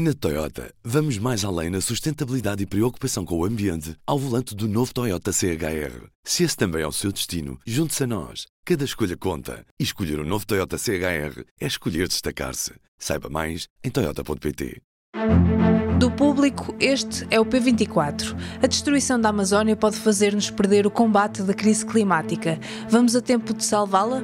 Na Toyota, vamos mais além na sustentabilidade e preocupação com o ambiente ao volante do novo Toyota CHR. Se esse também é o seu destino, junte-se a nós. Cada escolha conta. E escolher o um novo Toyota CHR é escolher destacar-se. Saiba mais em Toyota.pt. Do público, este é o P24. A destruição da Amazónia pode fazer-nos perder o combate da crise climática. Vamos a tempo de salvá-la?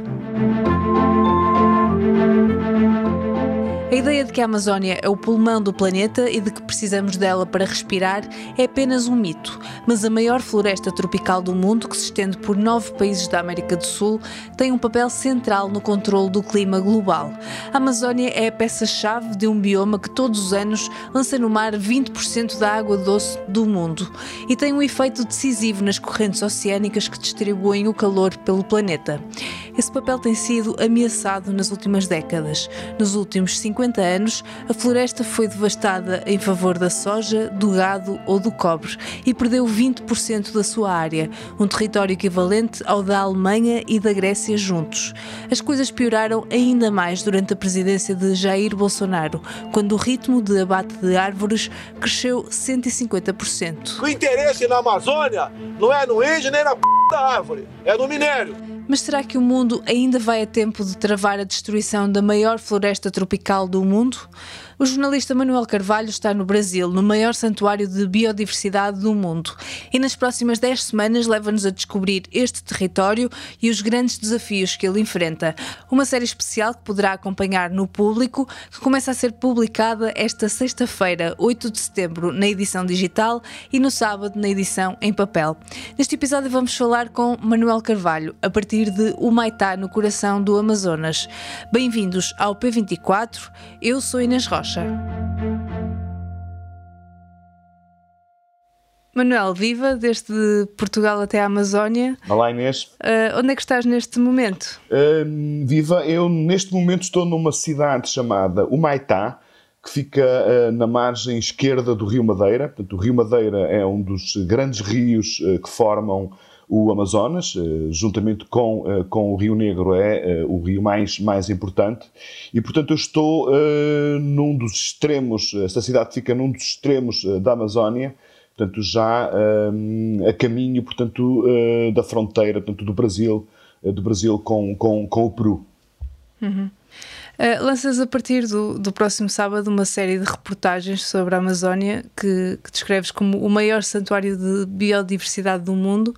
A ideia de que a Amazónia é o pulmão do planeta e de que precisamos dela para respirar é apenas um mito, mas a maior floresta tropical do mundo, que se estende por nove países da América do Sul, tem um papel central no controle do clima global. A Amazónia é a peça-chave de um bioma que todos os anos lança no mar 20% da água doce do mundo e tem um efeito decisivo nas correntes oceânicas que distribuem o calor pelo planeta. Esse papel tem sido ameaçado nas últimas décadas. Nos últimos 50 anos, a floresta foi devastada em favor da soja, do gado ou do cobre e perdeu 20% da sua área, um território equivalente ao da Alemanha e da Grécia juntos. As coisas pioraram ainda mais durante a presidência de Jair Bolsonaro, quando o ritmo de abate de árvores cresceu 150%. O interesse na Amazônia não é no índio nem na p da árvore, é no minério. Mas será que o mundo ainda vai a tempo de travar a destruição da maior floresta tropical do mundo? O jornalista Manuel Carvalho está no Brasil, no maior santuário de biodiversidade do mundo, e nas próximas 10 semanas leva-nos a descobrir este território e os grandes desafios que ele enfrenta. Uma série especial que poderá acompanhar no público, que começa a ser publicada esta sexta-feira, 8 de setembro, na edição digital e no sábado na edição em papel. Neste episódio vamos falar com Manuel Carvalho, a partir de Humaitá, no coração do Amazonas. Bem-vindos ao P24, eu sou Inês Rocha. Rocha. Manuel, viva desde Portugal até a Amazónia. Olá Inês. Uh, onde é que estás neste momento? Uh, viva, eu neste momento estou numa cidade chamada Humaitá, que fica uh, na margem esquerda do Rio Madeira. Portanto, o Rio Madeira é um dos grandes rios que formam o Amazonas, eh, juntamente com, eh, com o Rio Negro, é eh, o rio mais, mais importante. E, portanto, eu estou num dos extremos, esta cidade fica num dos extremos da Amazónia, portanto, já a caminho, portanto, da fronteira, portanto, do Brasil, do Brasil com, com, com o Peru. Uhum. Uh, lanças a partir do, do próximo sábado uma série de reportagens sobre a Amazónia que, que descreves como o maior santuário de biodiversidade do mundo.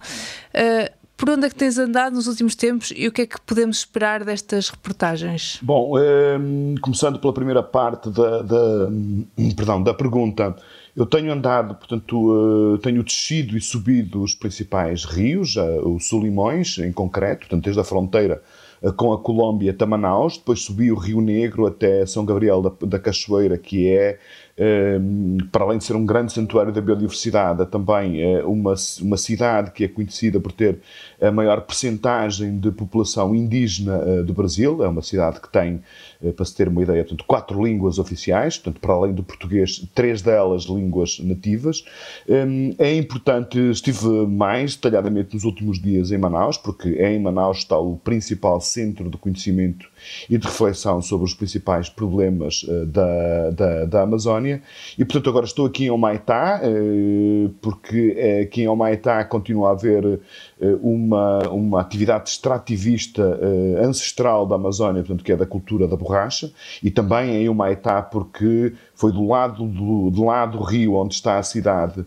Uh, por onde é que tens andado nos últimos tempos e o que é que podemos esperar destas reportagens? Bom, um, começando pela primeira parte da, da, perdão, da pergunta, eu tenho andado, portanto, uh, tenho descido e subido os principais rios, uh, o Solimões em concreto, portanto, desde a fronteira eh, com a Colômbia até Manaus, depois subi o Rio Negro até São Gabriel da, da Cachoeira, que é para além de ser um grande santuário da biodiversidade, é também eh, uma, uma cidade que é conhecida por ter a maior percentagem de população indígena eh, do Brasil. É uma cidade que tem, eh, para se ter uma ideia, portanto, quatro línguas oficiais, portanto, para além do português, três delas línguas nativas. É importante, estive mais detalhadamente nos últimos dias em Manaus, porque em Manaus está o principal centro de conhecimento e de reflexão sobre os principais problemas da, da, da Amazónia. E, portanto, agora estou aqui em Omaitá, eh, porque eh, aqui em Omaitá continua a haver uma, uma atividade extrativista ancestral da Amazónia, portanto, que é da cultura da borracha, e também em Omaitá, porque foi do lado do, do lado do rio onde está a cidade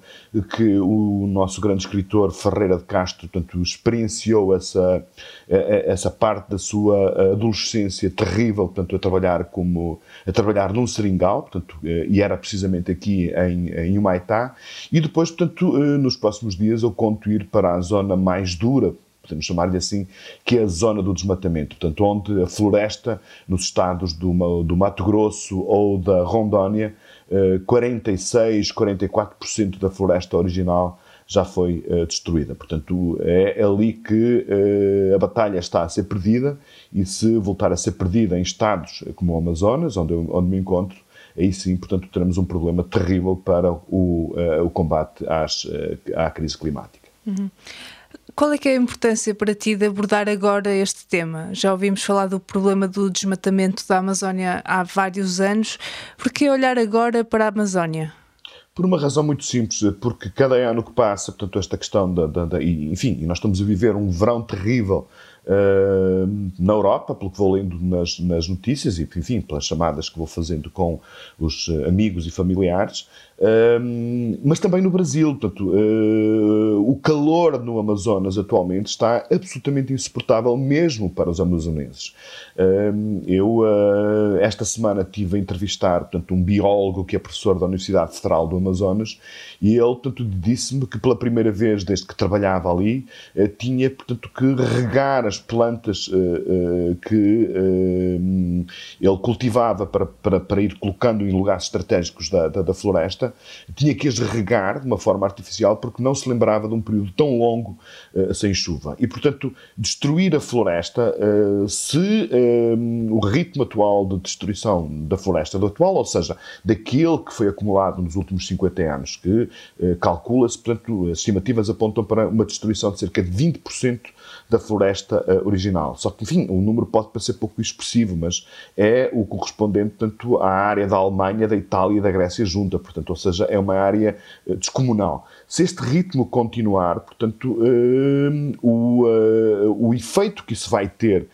que o nosso grande escritor Ferreira de Castro, portanto, experienciou essa, essa parte da sua adolescência terrível, portanto, a trabalhar como a trabalhar num seringal, portanto, e era precisamente aqui em, em Humaitá, e depois, portanto, eh, nos próximos dias eu conto ir para a zona mais dura, podemos chamar-lhe assim, que é a zona do desmatamento, portanto, onde a floresta, nos estados do, do Mato Grosso ou da Rondônia, 46, eh, 44% da floresta original já foi uh, destruída. Portanto, é ali que uh, a batalha está a ser perdida e se voltar a ser perdida em estados como o Amazonas, onde, eu, onde me encontro, aí sim, portanto, teremos um problema terrível para o, o combate às, à crise climática. Uhum. Qual é que é a importância para ti de abordar agora este tema? Já ouvimos falar do problema do desmatamento da Amazónia há vários anos. Por que olhar agora para a Amazónia? Por uma razão muito simples, porque cada ano que passa, portanto, esta questão da, da, da enfim, nós estamos a viver um verão terrível uh, na Europa, pelo que vou lendo nas, nas, notícias e, enfim, pelas chamadas que vou fazendo com os amigos e familiares, mas também no Brasil. Portanto, uh, o calor no Amazonas atualmente está absolutamente insuportável, mesmo para os amazonenses. Uh, eu, uh, esta semana, tive a entrevistar portanto, um biólogo que é professor da Universidade Federal do Amazonas e ele disse-me que pela primeira vez desde que trabalhava ali eh, tinha portanto, que regar as plantas que ele cultivava para, para, para ir colocando em lugares estratégicos da, da, da floresta tinha que as regar de uma forma artificial porque não se lembrava de um período tão longo uh, sem chuva. E, portanto, destruir a floresta, uh, se uh, o ritmo atual de destruição da floresta, do atual, ou seja, daquele que foi acumulado nos últimos 50 anos, que calcula-se, portanto, as estimativas apontam para uma destruição de cerca de 20% da floresta uh, original. Só que, enfim, o número pode parecer pouco expressivo, mas é o correspondente, tanto à área da Alemanha, da Itália e da Grécia junta, portanto, seja, é uma área uh, descomunal. Se este ritmo continuar, portanto, uh, o, o efeito que isso vai ter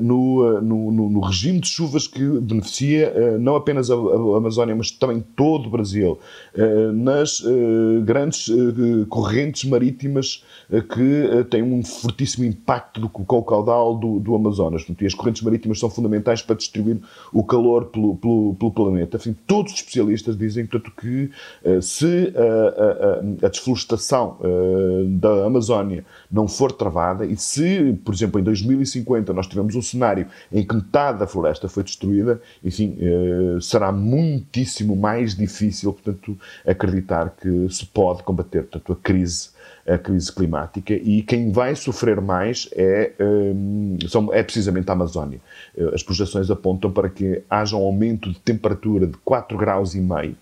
no, no, no, regime de chuvas que beneficia não apenas a, Amazónia, mas também todo o Brasil, nas grandes correntes marítimas que têm um fortíssimo impacto do, com o caudal do, do Amazonas. E as correntes marítimas são fundamentais para distribuir o calor pelo, pelo, pelo planeta. Enfim, todos os especialistas dizem, portanto, que uh, se a, a, a desflorestação uh, da Amazónia não for travada e se, por exemplo, em 2050 nós tivermos um cenário em que metade da floresta foi destruída, enfim, uh, será muitíssimo mais difícil, portanto, acreditar que se pode combater, portanto, a crise a crise climática e quem vai sofrer mais é, são, é precisamente a Amazónia. Eh, as projeções apontam para que haja um aumento de temperatura de 4 graus e meio eh,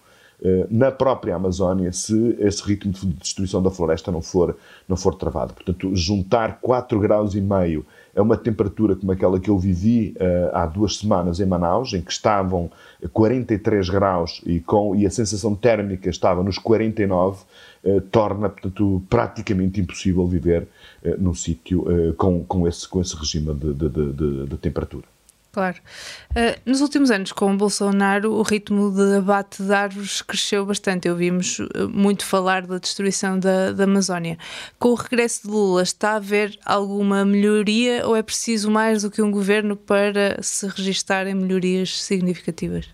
na própria Amazónia se esse ritmo de destruição da floresta não for, não for travado. Portanto, juntar 4 graus e meio a uma temperatura como aquela que eu vivi uh, há duas semanas em Manaus, em que estavam 43 graus e, com, e a sensação térmica estava nos 49, uh, torna, portanto, praticamente impossível viver uh, num sítio com, com, esse, com esse regime de, de, de, de temperatura. Claro. Uh, nos últimos anos, com o Bolsonaro, o ritmo de abate de árvores cresceu bastante. Ouvimos uh, muito falar da destruição da, da Amazónia. Com o regresso de Lula, está a haver alguma melhoria ou é preciso mais do que um governo para se registarem melhorias significativas?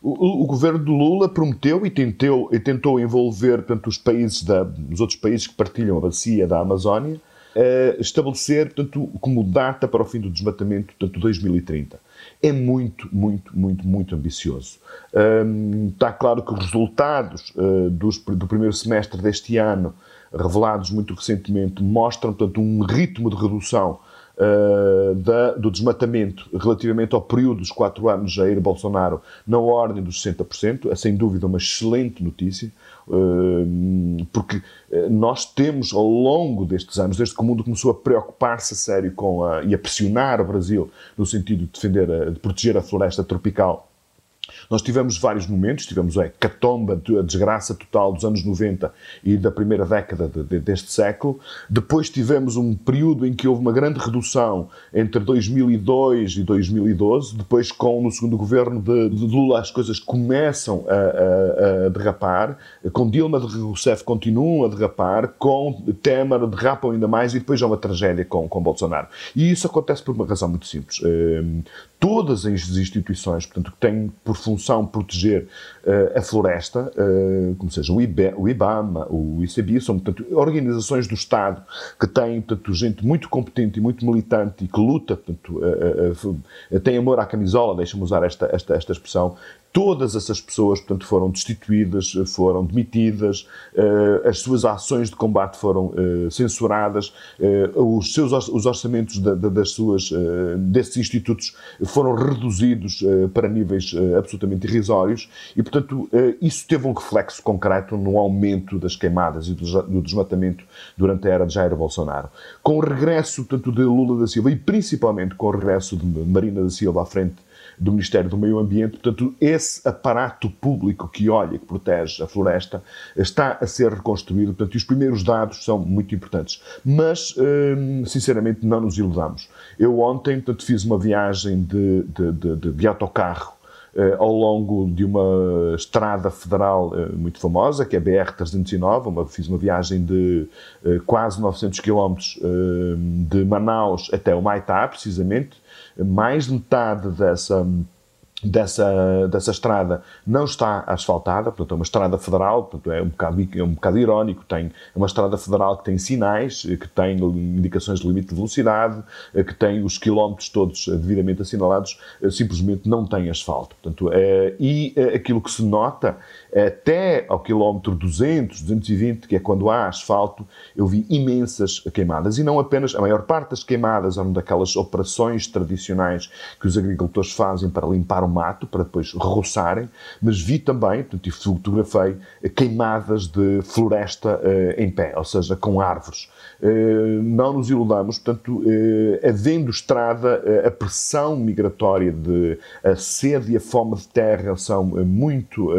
O, o, governo de Lula prometeu e tentou, e tentou envolver tanto os países da, os outros países que partilham a bacia da Amazónia uh, estabelecer, portanto, como data para o fim do desmatamento, portanto, 2030. É muito, muito, muito, muito ambicioso. Um, está claro que os resultados uh, dos, do primeiro semestre deste ano, revelados muito recentemente, mostram, portanto, um ritmo de redução Uh, da, do desmatamento relativamente ao período dos quatro anos de Jair Bolsonaro na ordem dos 60%, é sem dúvida uma excelente notícia. Hum, porque eh, nós temos ao longo destes anos, desde que o mundo começou a preocupar-se a sério com a, e a pressionar o Brasil no sentido de defender, a, de proteger a floresta tropical nós tivemos vários momentos, tivemos a catomba, a desgraça total dos anos 90 e da primeira década de, de, deste século. Depois tivemos um período em que houve uma grande redução entre 2002 e 2012. Depois, com no segundo governo de, de Lula, as coisas começam a, a, a, derrapar. Com Dilma Rousseff continuam a derrapar. Com Temer derrapam ainda mais e depois há uma tragédia com, com Bolsonaro. E isso acontece por uma razão muito simples. Ehm, todas as instituições, portanto, que têm por proteger uh, a floresta, uh, como seja o, IBE, o IBAMA, o ICB, são, portanto, organizações do Estado que têm, portanto, gente muito competente e muito militante e que luta, portanto, uh, tem amor à camisola, deixa-me usar esta, esta, esta expressão, todas essas pessoas, portanto, foram destituídas, foram demitidas, as suas ações de combate foram censuradas, os seus os orçamentos das suas, desses institutos foram reduzidos para níveis absolutamente irrisórios e, portanto, isso teve um reflexo concreto no aumento das queimadas e do desmatamento durante a era de Jair Bolsonaro. Com o regresso, portanto, de Lula da Silva e principalmente com o regresso de Marina da Silva à frente do Ministério do Meio Ambiente. Portanto, esse aparato público que olha, que protege a floresta, está a ser reconstruído. Portanto, os primeiros dados são muito importantes. Mas, hum, sinceramente, não nos iludamos. Eu ontem, portanto, fiz uma viagem de, de, de, de autocarro ao longo de uma estrada federal eh, muito famosa, que é a BR-309. fiz uma viagem de eh, quase 900 quilómetros de Manaus até o Maitá, precisamente. Mais de metade dessa dessa, dessa estrada não está asfaltada, portanto é uma estrada federal, portanto é um bocado, é um bocado irónico, tem, é uma estrada federal que tem sinais, que tem indicações de limite de velocidade, que tem os quilómetros todos devidamente assinalados, simplesmente não tem asfalto. Portanto, é, e aquilo que se nota até ao quilómetro 200, 220, que é quando há asfalto, eu vi imensas queimadas. E não apenas, a maior parte das queimadas eram daquelas operações tradicionais que os agricultores fazem para limpar o mato, para depois roçarem, mas vi também, portanto, fotografei, queimadas de floresta uh, em pé, ou seja, com árvores. Uh, não nos iludamos, portanto, uh, havendo estrada, a pressão migratória de a sede e a fome de terra são muito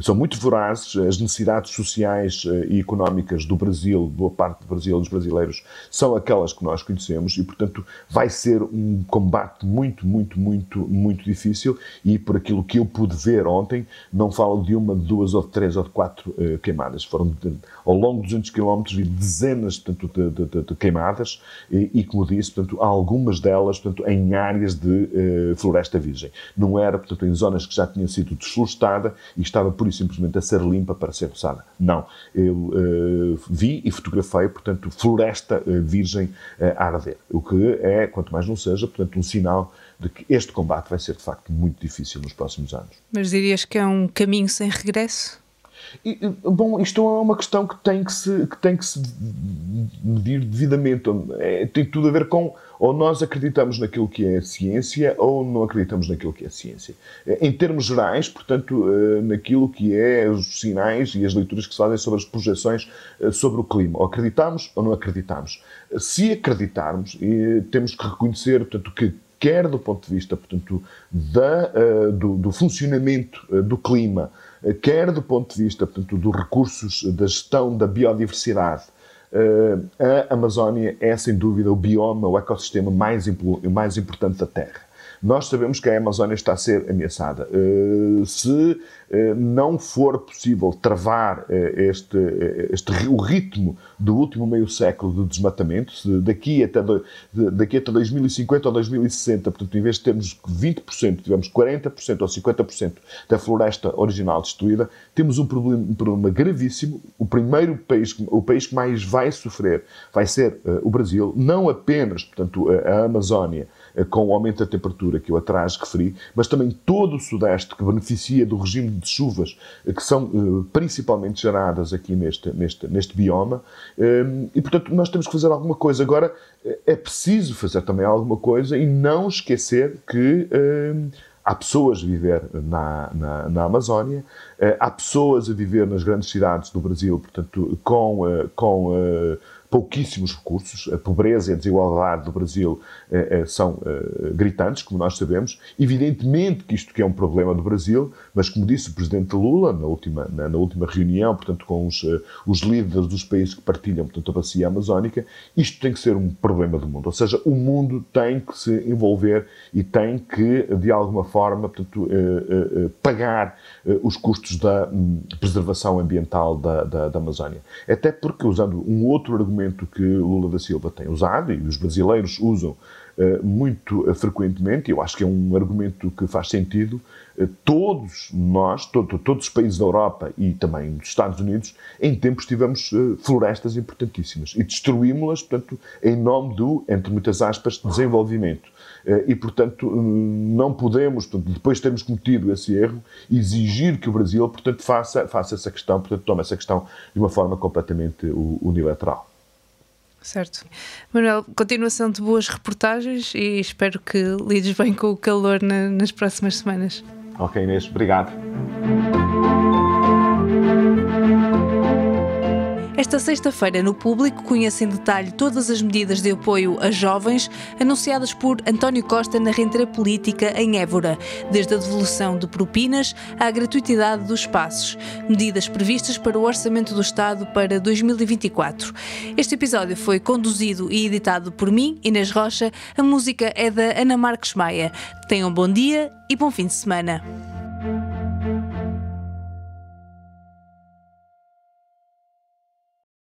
são muito vorazes, as necessidades sociais eh, e económicas do Brasil, boa parte do Brasil, dos brasileiros, são aquelas que nós conhecemos e, portanto, vai ser um combate muito, muito, muito, muito difícil e, por aquilo que eu pude ver ontem, não falo de uma, de duas ou de três ou de quatro queimadas. Foram, de, ao longo dos 200 quilómetros, vi dezenas portanto, de, de, de queimadas e, e, como disse, portanto, algumas delas portanto, em áreas de uh, floresta virgem. Não era, portanto, em zonas que já tinham sido desflorestada e estava pura e simplesmente a ser limpa para ser roçada. Não. Eu uh, vi e fotografei, portanto, floresta uh, virgem a arder. O que é, quanto mais não seja, portanto, um sinal de que este combate vai ser, de facto, muito difícil nos próximos anos. Mas dirias que é um caminho sem regresso? E, bom, isto é uma questão que tem que se, que tem que se medir devidamente. É, tem tudo a ver com ou nós acreditamos naquilo que é ciência ou não acreditamos naquilo que é ciência. Em termos gerais, portanto, eh, naquilo que é os sinais e as leituras que se fazem sobre as projeções eh, sobre o clima. Ou acreditamos ou não acreditamos. Se acreditarmos, temos que reconhecer, portanto, que quer do ponto de vista, portanto, da, do, do funcionamento do clima, quer do ponto de vista, portanto, dos recursos da gestão da biodiversidade, eh, a Amazónia é, sem dúvida, o bioma, o ecossistema mais, mais importante da Terra. Nós sabemos que a Amazónia está a ser ameaçada. Eh, se eh, não for possível travar eh, este, este, o ritmo do último meio século de desmatamento, se daqui até, daqui até 2050 ou 2060, portanto, em vez de termos 20%, tivemos 40% ou 50% da floresta original destruída, temos um problema, um problema gravíssimo. O primeiro país, o país que mais vai sofrer vai ser o Brasil, não apenas, portanto, a Amazónia, com o aumento da temperatura que eu atrás referi, mas também todo o Sudeste que beneficia do regime de chuvas eh, que são eh, principalmente geradas aqui neste, neste, neste bioma. E, portanto, nós temos que fazer alguma coisa. Agora, é preciso fazer também alguma coisa e não esquecer que há pessoas a viver na, na, na, Amazónia, há pessoas a viver nas grandes cidades do Brasil, portanto, com, com pouquíssimos recursos, a pobreza e a desigualdade do Brasil eh, eh, são eh, gritantes, como nós sabemos. Evidentemente que isto que é um problema do Brasil, mas como disse o Presidente Lula na última, na, na última reunião, portanto, com os, os líderes dos países que partilham portanto, a bacia amazónica, isto tem que ser um problema do mundo. Ou seja, o mundo tem que se envolver e tem que, de alguma forma, portanto, pagar os custos da hum, preservação ambiental da, da, da Amazónia. Até porque, usando um outro argumento argumento que Lula da Silva tem usado e os brasileiros usam uh, muito uh, frequentemente, eu acho que é um argumento que faz sentido. Uh, todos nós, todo, todos os países da Europa e também dos Estados Unidos, em tempos tivemos florestas importantíssimas e destruímos-las, portanto, em nome do, entre muitas aspas, desenvolvimento. Eh, e, portanto, não podemos, portanto, depois de termos cometido esse erro, exigir que o Brasil, portanto, faça, faça essa questão, portanto, tome essa questão de uma forma completamente unilateral. Certo. Manuel, continuação de boas reportagens e espero que lides bem com o calor na, nas próximas semanas. Ok, Inês, obrigado. Esta sexta-feira, no público, conhece em detalhe todas as medidas de apoio a jovens anunciadas por António Costa na rentrée política em Évora, desde a devolução de propinas à gratuitidade dos espaços, medidas previstas para o Orçamento do Estado para 2024. Este episódio foi conduzido e editado por mim, Inês Rocha. A música é da Ana Marques Maia. Tenham bom dia e bom fim de semana.